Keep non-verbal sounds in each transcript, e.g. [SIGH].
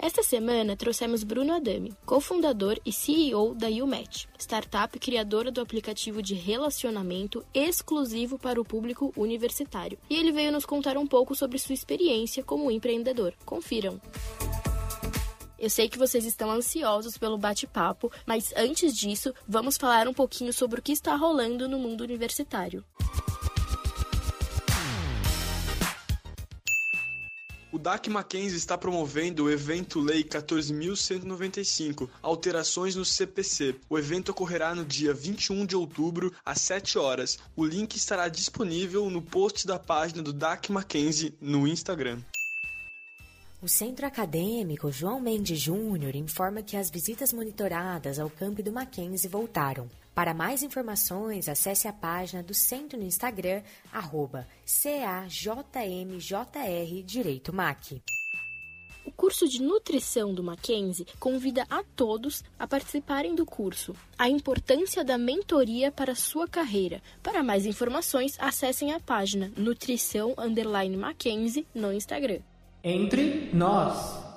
Esta semana trouxemos Bruno Adami, cofundador e CEO da YouMatch, startup criadora do aplicativo de relacionamento exclusivo para o público universitário. E ele veio nos contar um pouco sobre sua experiência como empreendedor. Confiram! Eu sei que vocês estão ansiosos pelo bate-papo, mas antes disso, vamos falar um pouquinho sobre o que está rolando no mundo universitário. O DAC Mackenzie está promovendo o evento Lei 14.195, Alterações no CPC. O evento ocorrerá no dia 21 de outubro, às 7 horas. O link estará disponível no post da página do DAC Mackenzie no Instagram. O Centro Acadêmico João Mendes Júnior informa que as visitas monitoradas ao campo do Mackenzie voltaram. Para mais informações, acesse a página do centro no Instagram, arroba CAJMJR Direito MAC. O curso de nutrição do Mackenzie convida a todos a participarem do curso. A importância da mentoria para sua carreira. Para mais informações, acessem a página Nutrição Mackenzie no Instagram. Entre nós.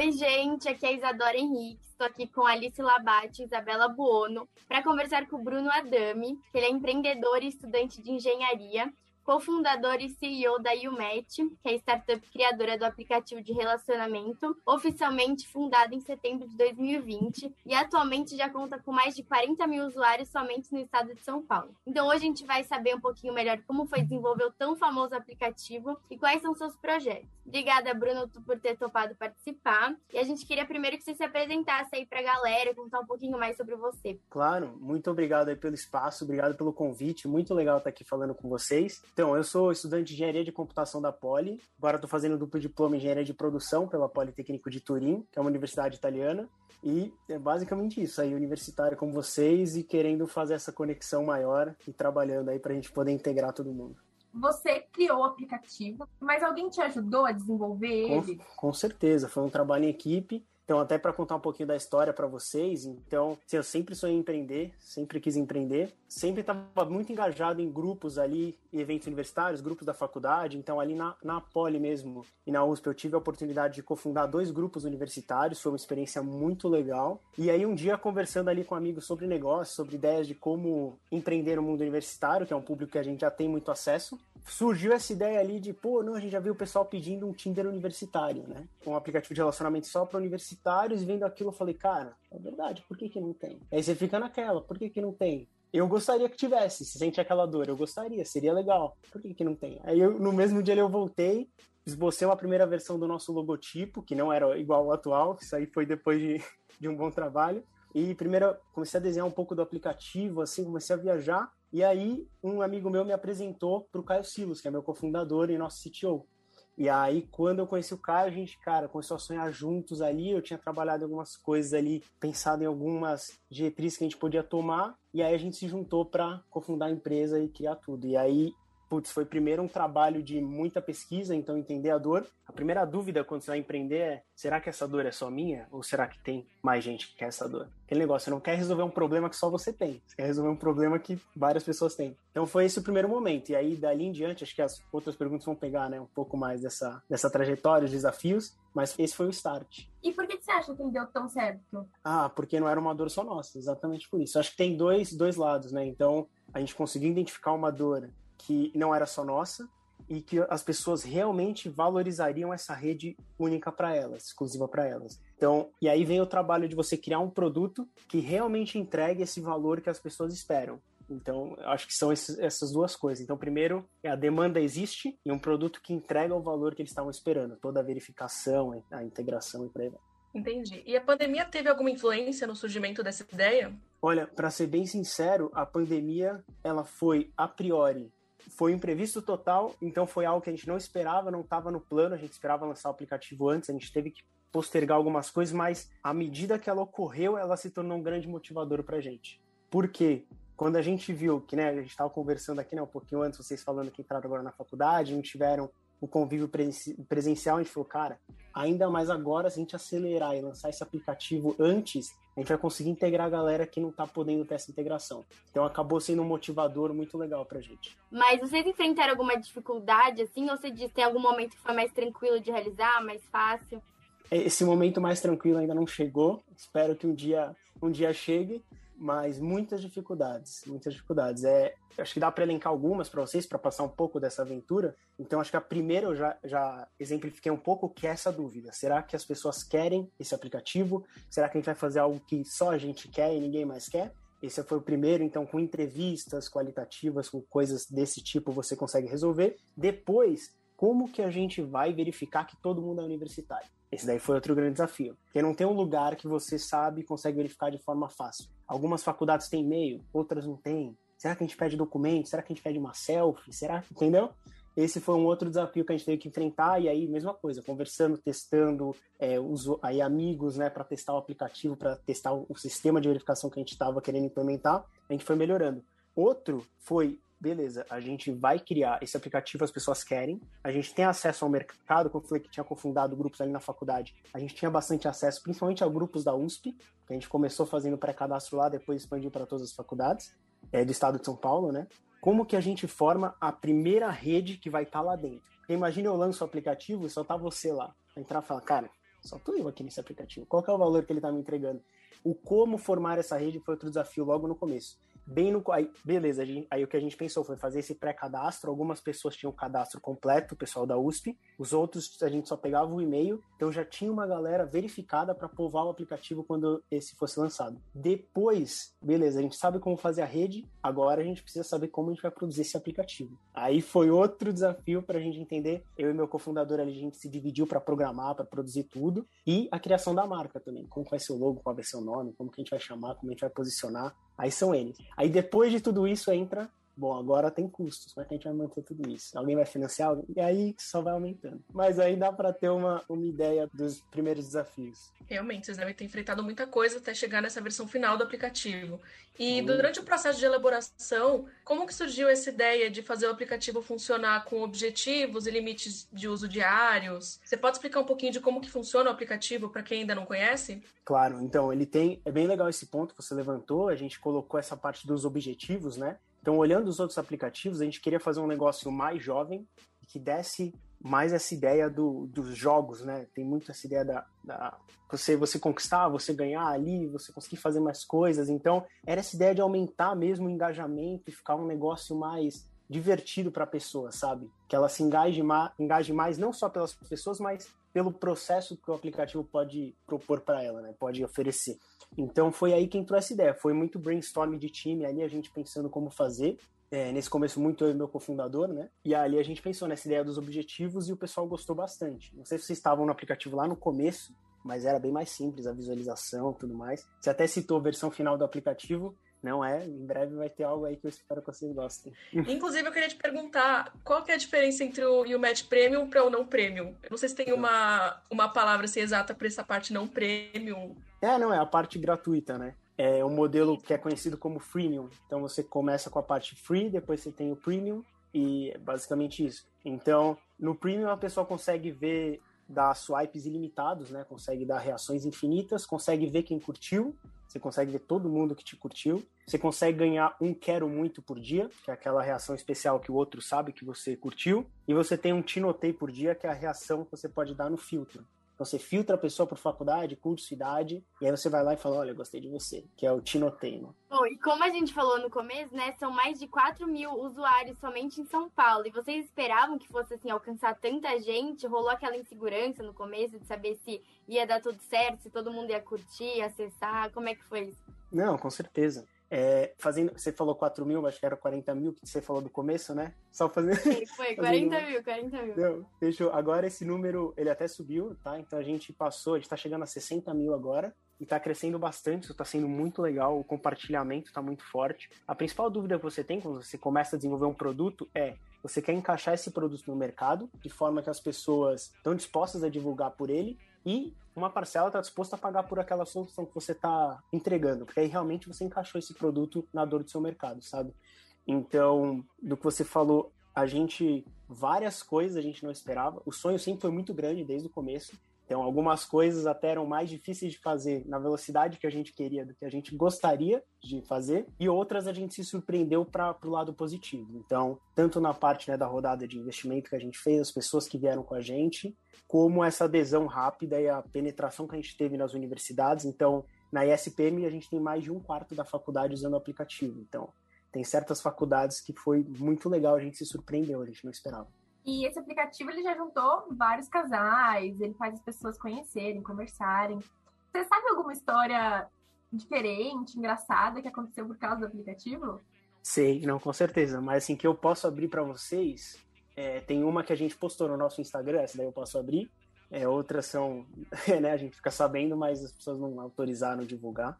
Oi, gente, aqui é a Isadora Henrique. Estou aqui com Alice Labate e Isabela Buono para conversar com o Bruno Adami, que ele é empreendedor e estudante de engenharia cofundador e CEO da YouMatch, que é a startup criadora do aplicativo de relacionamento, oficialmente fundada em setembro de 2020 e atualmente já conta com mais de 40 mil usuários somente no estado de São Paulo. Então hoje a gente vai saber um pouquinho melhor como foi desenvolver o tão famoso aplicativo e quais são seus projetos. Obrigada, Bruno, por ter topado participar. E a gente queria primeiro que você se apresentasse aí para a galera, contar um pouquinho mais sobre você. Claro, muito obrigado aí pelo espaço, obrigado pelo convite, muito legal estar aqui falando com vocês. Então, eu sou estudante de engenharia de computação da Poli. Agora estou fazendo duplo diploma em engenharia de produção pela Politécnico de Turim, que é uma universidade italiana. E é basicamente isso aí, universitário como vocês e querendo fazer essa conexão maior e trabalhando aí para a gente poder integrar todo mundo. Você criou o aplicativo, mas alguém te ajudou a desenvolver ele? Com, com certeza, foi um trabalho em equipe então, até para contar um pouquinho da história para vocês, então, assim, eu sempre sonhei em empreender, sempre quis empreender, sempre estava muito engajado em grupos ali, eventos universitários, grupos da faculdade. Então, ali na, na Poli mesmo e na USP, eu tive a oportunidade de cofundar dois grupos universitários, foi uma experiência muito legal. E aí, um dia, conversando ali com amigos sobre negócios, sobre ideias de como empreender no mundo universitário, que é um público que a gente já tem muito acesso, surgiu essa ideia ali de, pô, não, a gente já viu o pessoal pedindo um Tinder universitário, né? Um aplicativo de relacionamento só para universitários, vendo aquilo eu falei, cara, é verdade, por que que não tem? Aí você fica naquela, por que que não tem? Eu gostaria que tivesse, se sente aquela dor, eu gostaria, seria legal. Por que que não tem? Aí eu, no mesmo dia eu voltei, esbocei uma primeira versão do nosso logotipo, que não era igual ao atual, isso aí foi depois de, de um bom trabalho. E primeiro comecei a desenhar um pouco do aplicativo, assim, comecei a viajar. E aí um amigo meu me apresentou para o Caio Silos, que é meu cofundador e nosso CTO. E aí, quando eu conheci o Caio, a gente, cara, começou a sonhar juntos ali. Eu tinha trabalhado algumas coisas ali, pensado em algumas diretrizes que a gente podia tomar. E aí a gente se juntou para cofundar a empresa e criar tudo. E aí putz, foi primeiro um trabalho de muita pesquisa, então entender a dor. A primeira dúvida quando você vai empreender é: será que essa dor é só minha? Ou será que tem mais gente que quer essa dor? Aquele negócio, você não quer resolver um problema que só você tem, você quer resolver um problema que várias pessoas têm. Então foi esse o primeiro momento. E aí, dali em diante, acho que as outras perguntas vão pegar né, um pouco mais dessa, dessa trajetória, os desafios, mas esse foi o start. E por que você acha que ele deu tão certo? Ah, porque não era uma dor só nossa, exatamente por isso. Acho que tem dois, dois lados, né? Então, a gente conseguiu identificar uma dor que não era só nossa e que as pessoas realmente valorizariam essa rede única para elas, exclusiva para elas. Então, e aí vem o trabalho de você criar um produto que realmente entregue esse valor que as pessoas esperam. Então, acho que são esses, essas duas coisas. Então, primeiro, a demanda existe e um produto que entrega o valor que eles estavam esperando, toda a verificação, a integração e por aí vai. Entendi. E a pandemia teve alguma influência no surgimento dessa ideia? Olha, para ser bem sincero, a pandemia ela foi a priori foi um imprevisto total, então foi algo que a gente não esperava, não estava no plano, a gente esperava lançar o aplicativo antes, a gente teve que postergar algumas coisas, mas à medida que ela ocorreu, ela se tornou um grande motivador para a gente. Por quê? Quando a gente viu que, né, a gente estava conversando aqui, né, um pouquinho antes, vocês falando que entraram agora na faculdade, não tiveram o convívio presencial, a gente falou, cara, ainda mais agora, se a gente acelerar e lançar esse aplicativo antes, a gente vai conseguir integrar a galera que não está podendo ter essa integração. Então acabou sendo um motivador muito legal pra gente. Mas vocês enfrentaram alguma dificuldade, assim, ou você diz tem algum momento que foi mais tranquilo de realizar, mais fácil? Esse momento mais tranquilo ainda não chegou. Espero que um dia, um dia chegue mas muitas dificuldades, muitas dificuldades. É, acho que dá para elencar algumas para vocês para passar um pouco dessa aventura. Então acho que a primeira eu já, já exemplifiquei um pouco que é essa dúvida. Será que as pessoas querem esse aplicativo? Será que a gente vai fazer algo que só a gente quer e ninguém mais quer? Esse foi o primeiro, então com entrevistas qualitativas, com coisas desse tipo você consegue resolver. Depois, como que a gente vai verificar que todo mundo é universitário? Esse daí foi outro grande desafio. Porque não tem um lugar que você sabe e consegue verificar de forma fácil. Algumas faculdades têm e-mail, outras não têm. Será que a gente pede documento? Será que a gente pede uma selfie? Será? Entendeu? Esse foi um outro desafio que a gente teve que enfrentar, e aí, mesma coisa, conversando, testando, é, aí amigos, né, para testar o aplicativo, para testar o, o sistema de verificação que a gente estava querendo implementar, a gente foi melhorando. Outro foi beleza, a gente vai criar esse aplicativo, as pessoas querem, a gente tem acesso ao mercado, como eu falei que tinha confundado grupos ali na faculdade, a gente tinha bastante acesso, principalmente a grupos da USP, que a gente começou fazendo pré-cadastro lá, depois expandiu para todas as faculdades é, do estado de São Paulo, né? Como que a gente forma a primeira rede que vai estar tá lá dentro? Porque imagina eu lanço o aplicativo e só tá você lá. Entrar e falar, cara, só tô eu aqui nesse aplicativo. Qual é o valor que ele tá me entregando? O como formar essa rede foi outro desafio logo no começo bem no. Aí, beleza, gente, aí o que a gente pensou foi fazer esse pré-cadastro. Algumas pessoas tinham o cadastro completo, o pessoal da USP, os outros a gente só pegava o e-mail, então já tinha uma galera verificada para povoar o aplicativo quando esse fosse lançado. Depois, beleza, a gente sabe como fazer a rede, agora a gente precisa saber como a gente vai produzir esse aplicativo. Aí foi outro desafio para a gente entender. Eu e meu cofundador ali, a gente se dividiu para programar, para produzir tudo, e a criação da marca também. Como vai ser o logo, qual vai ser o nome, como que a gente vai chamar, como a gente vai posicionar. Aí são eles. Aí depois de tudo isso entra Bom, agora tem custos, como é que a gente vai manter tudo isso? Alguém vai financiar? E aí só vai aumentando. Mas aí dá para ter uma, uma ideia dos primeiros desafios. Realmente, vocês devem ter enfrentado muita coisa até chegar nessa versão final do aplicativo. E durante o processo de elaboração, como que surgiu essa ideia de fazer o aplicativo funcionar com objetivos e limites de uso diários? Você pode explicar um pouquinho de como que funciona o aplicativo para quem ainda não conhece? Claro, então ele tem, é bem legal esse ponto que você levantou, a gente colocou essa parte dos objetivos, né? Então, olhando os outros aplicativos, a gente queria fazer um negócio mais jovem que desse mais essa ideia do, dos jogos, né? Tem muito essa ideia da, da, você você conquistar, você ganhar ali, você conseguir fazer mais coisas. Então, era essa ideia de aumentar mesmo o engajamento e ficar um negócio mais divertido para a pessoa, sabe? Que ela se engaje, ma engaje mais não só pelas pessoas, mas pelo processo que o aplicativo pode propor para ela, né? Pode oferecer. Então foi aí que entrou essa ideia. Foi muito brainstorm de time ali, a gente pensando como fazer. É, nesse começo, muito eu e meu cofundador, né? E ali a gente pensou nessa ideia dos objetivos e o pessoal gostou bastante. Não sei se vocês estavam no aplicativo lá no começo, mas era bem mais simples a visualização e tudo mais. Você até citou a versão final do aplicativo. Não é? Em breve vai ter algo aí que eu espero que vocês gostem. [LAUGHS] Inclusive, eu queria te perguntar qual que é a diferença entre o UMatch Premium para o não Premium? Eu não sei se tem uma, uma palavra assim, exata para essa parte não Premium. É, não, é a parte gratuita, né? É um modelo que é conhecido como freemium. Então você começa com a parte free, depois você tem o premium e é basicamente isso. Então, no premium a pessoa consegue ver dar swipes ilimitados, né? Consegue dar reações infinitas, consegue ver quem curtiu, você consegue ver todo mundo que te curtiu, você consegue ganhar um quero muito por dia, que é aquela reação especial que o outro sabe que você curtiu, e você tem um te notei por dia, que é a reação que você pode dar no filtro. Você filtra a pessoa por faculdade, curso, idade, e aí você vai lá e fala, olha, gostei de você, que é o Tinotei, né? Bom, e como a gente falou no começo, né, são mais de 4 mil usuários somente em São Paulo, e vocês esperavam que fosse, assim, alcançar tanta gente? Rolou aquela insegurança no começo de saber se ia dar tudo certo, se todo mundo ia curtir, acessar, como é que foi isso? Não, com certeza. É, fazendo, você falou 4 mil, acho que era 40 mil que você falou do começo, né? Só fazendo. Sim, foi 40 [LAUGHS] fazendo... mil, 40 mil. Não, fechou. Agora esse número, ele até subiu, tá? Então a gente passou, a gente tá chegando a 60 mil agora e tá crescendo bastante, isso tá sendo muito legal, o compartilhamento tá muito forte. A principal dúvida que você tem quando você começa a desenvolver um produto é você quer encaixar esse produto no mercado de forma que as pessoas estão dispostas a divulgar por ele e uma parcela está disposta a pagar por aquela solução que você está entregando, porque aí realmente você encaixou esse produto na dor do seu mercado, sabe? Então, do que você falou, a gente várias coisas a gente não esperava. O sonho sempre foi muito grande desde o começo. Então, algumas coisas até eram mais difíceis de fazer na velocidade que a gente queria, do que a gente gostaria de fazer, e outras a gente se surpreendeu para o lado positivo. Então, tanto na parte né, da rodada de investimento que a gente fez, as pessoas que vieram com a gente, como essa adesão rápida e a penetração que a gente teve nas universidades. Então, na ISPM, a gente tem mais de um quarto da faculdade usando o aplicativo. Então, tem certas faculdades que foi muito legal, a gente se surpreendeu, a gente não esperava. E esse aplicativo ele já juntou vários casais, ele faz as pessoas conhecerem, conversarem. Você sabe alguma história diferente, engraçada que aconteceu por causa do aplicativo? Sei, não, com certeza. Mas assim, que eu posso abrir para vocês, é, tem uma que a gente postou no nosso Instagram, essa daí eu posso abrir. É, outras são, [LAUGHS] né, a gente fica sabendo, mas as pessoas não autorizaram divulgar.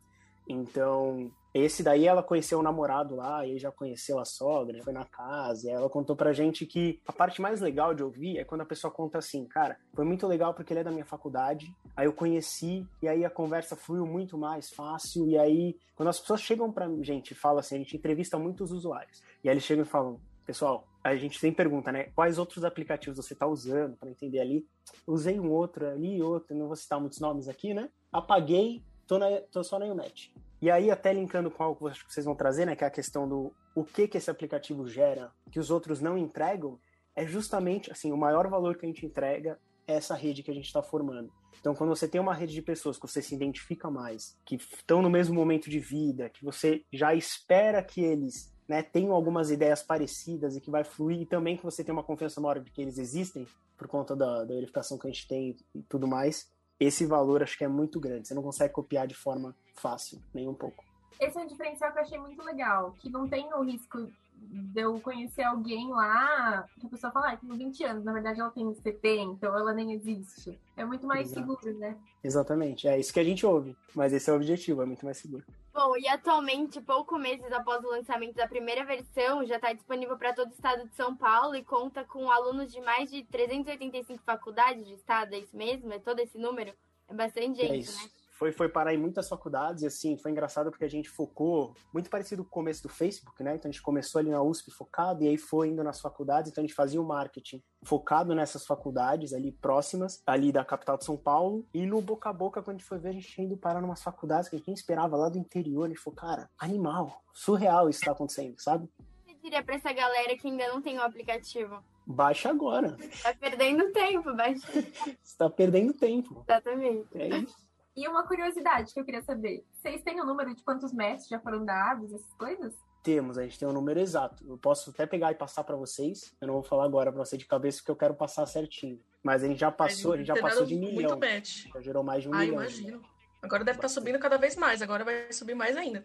Então, esse daí ela conheceu o namorado lá, e já conheceu a sogra, foi na casa, e ela contou pra gente que a parte mais legal de ouvir é quando a pessoa conta assim, cara, foi muito legal porque ele é da minha faculdade, aí eu conheci, e aí a conversa fluiu muito mais fácil, e aí quando as pessoas chegam pra gente falam assim, a gente entrevista muitos usuários, e aí eles chegam e falam, pessoal, a gente sempre pergunta, né, quais outros aplicativos você tá usando, para entender ali, usei um outro ali, outro, não vou citar muitos nomes aqui, né, apaguei, tô, na, tô só na Unet. E aí, até linkando com algo que vocês vão trazer, né, que é a questão do o que que esse aplicativo gera que os outros não entregam, é justamente, assim, o maior valor que a gente entrega é essa rede que a gente está formando. Então, quando você tem uma rede de pessoas que você se identifica mais, que estão no mesmo momento de vida, que você já espera que eles né, tenham algumas ideias parecidas e que vai fluir, e também que você tem uma confiança maior de que eles existem, por conta da, da verificação que a gente tem e tudo mais, esse valor acho que é muito grande. Você não consegue copiar de forma fácil, nem um pouco. Esse é um diferencial que eu achei muito legal, que não tem o risco de eu conhecer alguém lá, que a pessoa fala, ah, tem 20 anos, na verdade ela tem 70, então ela nem existe. É muito mais Exato. seguro, né? Exatamente, é isso que a gente ouve, mas esse é o objetivo, é muito mais seguro. Bom, e atualmente, pouco meses após o lançamento da primeira versão, já está disponível para todo o estado de São Paulo e conta com alunos de mais de 385 faculdades de estado, é isso mesmo? É todo esse número? É bastante é gente, é né? Foi, foi parar em muitas faculdades e assim, foi engraçado porque a gente focou, muito parecido com o começo do Facebook, né? Então a gente começou ali na USP focado e aí foi indo nas faculdades, então a gente fazia o marketing focado nessas faculdades ali próximas, ali da capital de São Paulo, e no boca a boca, quando a gente foi ver, a gente tinha ido parar em umas faculdades que a gente nem esperava, lá do interior, a gente falou, cara, animal, surreal isso tá acontecendo, sabe? Eu diria pra essa galera que ainda não tem o aplicativo? Baixa agora. Tá perdendo tempo, baixa. [LAUGHS] Você tá perdendo tempo. Exatamente. É isso. E uma curiosidade que eu queria saber: vocês têm o um número de quantos mestres já foram dados, essas coisas? Temos, a gente tem um número exato. Eu posso até pegar e passar para vocês. Eu não vou falar agora para você de cabeça porque eu quero passar certinho. Mas a gente já passou, a gente já passou de milhão. Muito match. Já gerou mais de um ah, milhão. imagino. Agora deve estar tá subindo cada vez mais, agora vai subir mais ainda.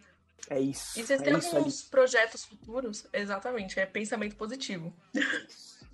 É isso. E vocês é têm alguns projetos futuros? Exatamente, é pensamento positivo.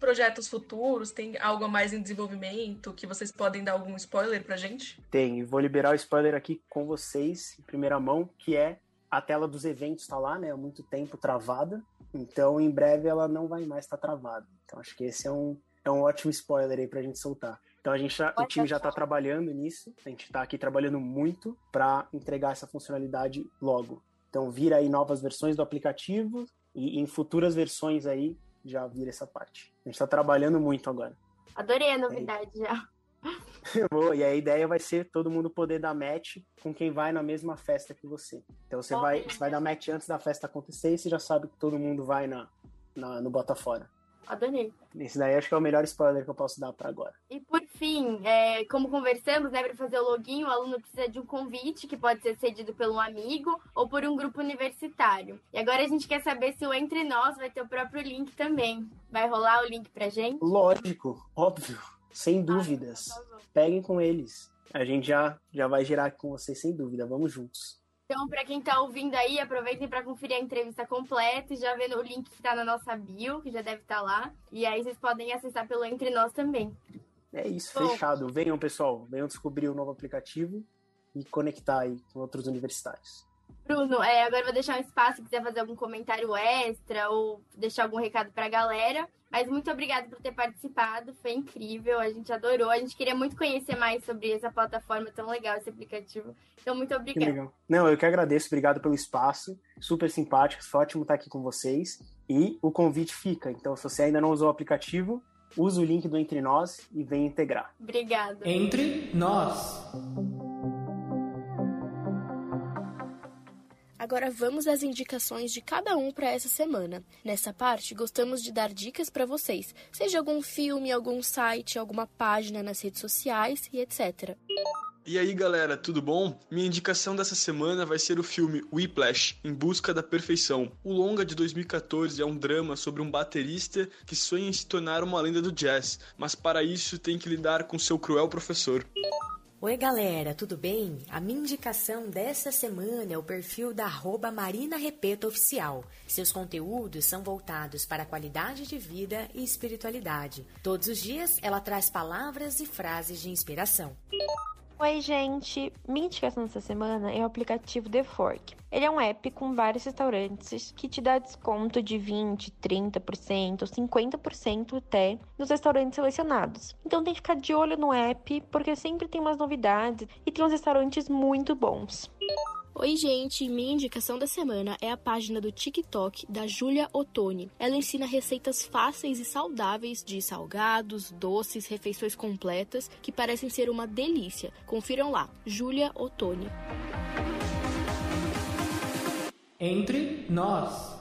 Projetos futuros? Tem algo a mais em desenvolvimento que vocês podem dar algum spoiler pra gente? Tem, vou liberar o spoiler aqui com vocês, em primeira mão, que é a tela dos eventos tá lá, né? Há muito tempo travada. Então, em breve ela não vai mais estar tá travada. Então, acho que esse é um, é um ótimo spoiler aí pra gente soltar. Então a gente já, o time já está trabalhando nisso, a gente está aqui trabalhando muito para entregar essa funcionalidade logo. Então vira aí novas versões do aplicativo e em futuras versões aí já vira essa parte. A gente está trabalhando muito agora. Adorei a novidade é. já. [LAUGHS] Boa, e a ideia vai ser todo mundo poder dar match com quem vai na mesma festa que você. Então você, vai, você vai dar match antes da festa acontecer e você já sabe que todo mundo vai na, na no Botafora. Adorei. Esse daí acho que é o melhor spoiler que eu posso dar para agora. E por fim, é, como conversamos, né, para fazer o login, o aluno precisa de um convite que pode ser cedido por um amigo ou por um grupo universitário. E agora a gente quer saber se o Entre Nós vai ter o próprio link também. Vai rolar o link pra gente? Lógico, óbvio, sem dúvidas. Peguem com eles. A gente já, já vai gerar com vocês sem dúvida. Vamos juntos. Então, para quem está ouvindo aí, aproveitem para conferir a entrevista completa e já vendo o link que está na nossa bio, que já deve estar tá lá. E aí vocês podem acessar pelo Entre Nós também. É isso, Bom, fechado. Venham, pessoal, venham descobrir o novo aplicativo e conectar aí com outros universitários. Bruno, é, agora vou deixar um espaço se quiser fazer algum comentário extra ou deixar algum recado para a galera. Mas muito obrigada por ter participado, foi incrível, a gente adorou. A gente queria muito conhecer mais sobre essa plataforma tão legal, esse aplicativo. Então, muito obrigada. Não, eu que agradeço, obrigado pelo espaço, super simpático, foi ótimo estar aqui com vocês. E o convite fica, então se você ainda não usou o aplicativo, use o link do Entre Nós e venha integrar. Obrigada. Entre Nós. Agora vamos às indicações de cada um para essa semana. Nessa parte, gostamos de dar dicas para vocês, seja algum filme, algum site, alguma página nas redes sociais e etc. E aí galera, tudo bom? Minha indicação dessa semana vai ser o filme Whiplash, Em Busca da Perfeição. O longa de 2014 é um drama sobre um baterista que sonha em se tornar uma lenda do jazz, mas para isso tem que lidar com seu cruel professor. Oi, galera, tudo bem? A minha indicação dessa semana é o perfil da arroba Marina Repeta Oficial. Seus conteúdos são voltados para a qualidade de vida e espiritualidade. Todos os dias ela traz palavras e frases de inspiração. Oi, gente! Minha indicação dessa semana é o aplicativo The Fork. Ele é um app com vários restaurantes que te dá desconto de 20, 30%, 50% até nos restaurantes selecionados. Então tem que ficar de olho no app, porque sempre tem umas novidades e tem uns restaurantes muito bons. Oi, gente! Minha indicação da semana é a página do TikTok da Julia Ottoni. Ela ensina receitas fáceis e saudáveis de salgados, doces, refeições completas que parecem ser uma delícia. Confiram lá, Julia Ottoni. Entre nós.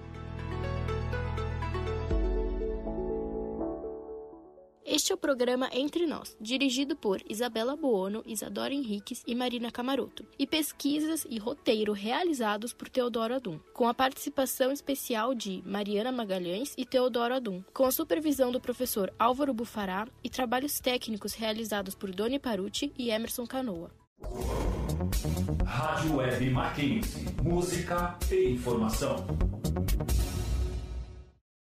Este é o programa Entre Nós, dirigido por Isabela Buono, Isadora Henriques e Marina Camaroto, e pesquisas e roteiro realizados por Teodoro Adum, com a participação especial de Mariana Magalhães e Teodoro Adum, com a supervisão do professor Álvaro Bufará e trabalhos técnicos realizados por Doni Paruti e Emerson Canoa. Rádio Web Mackenzie. Música e informação.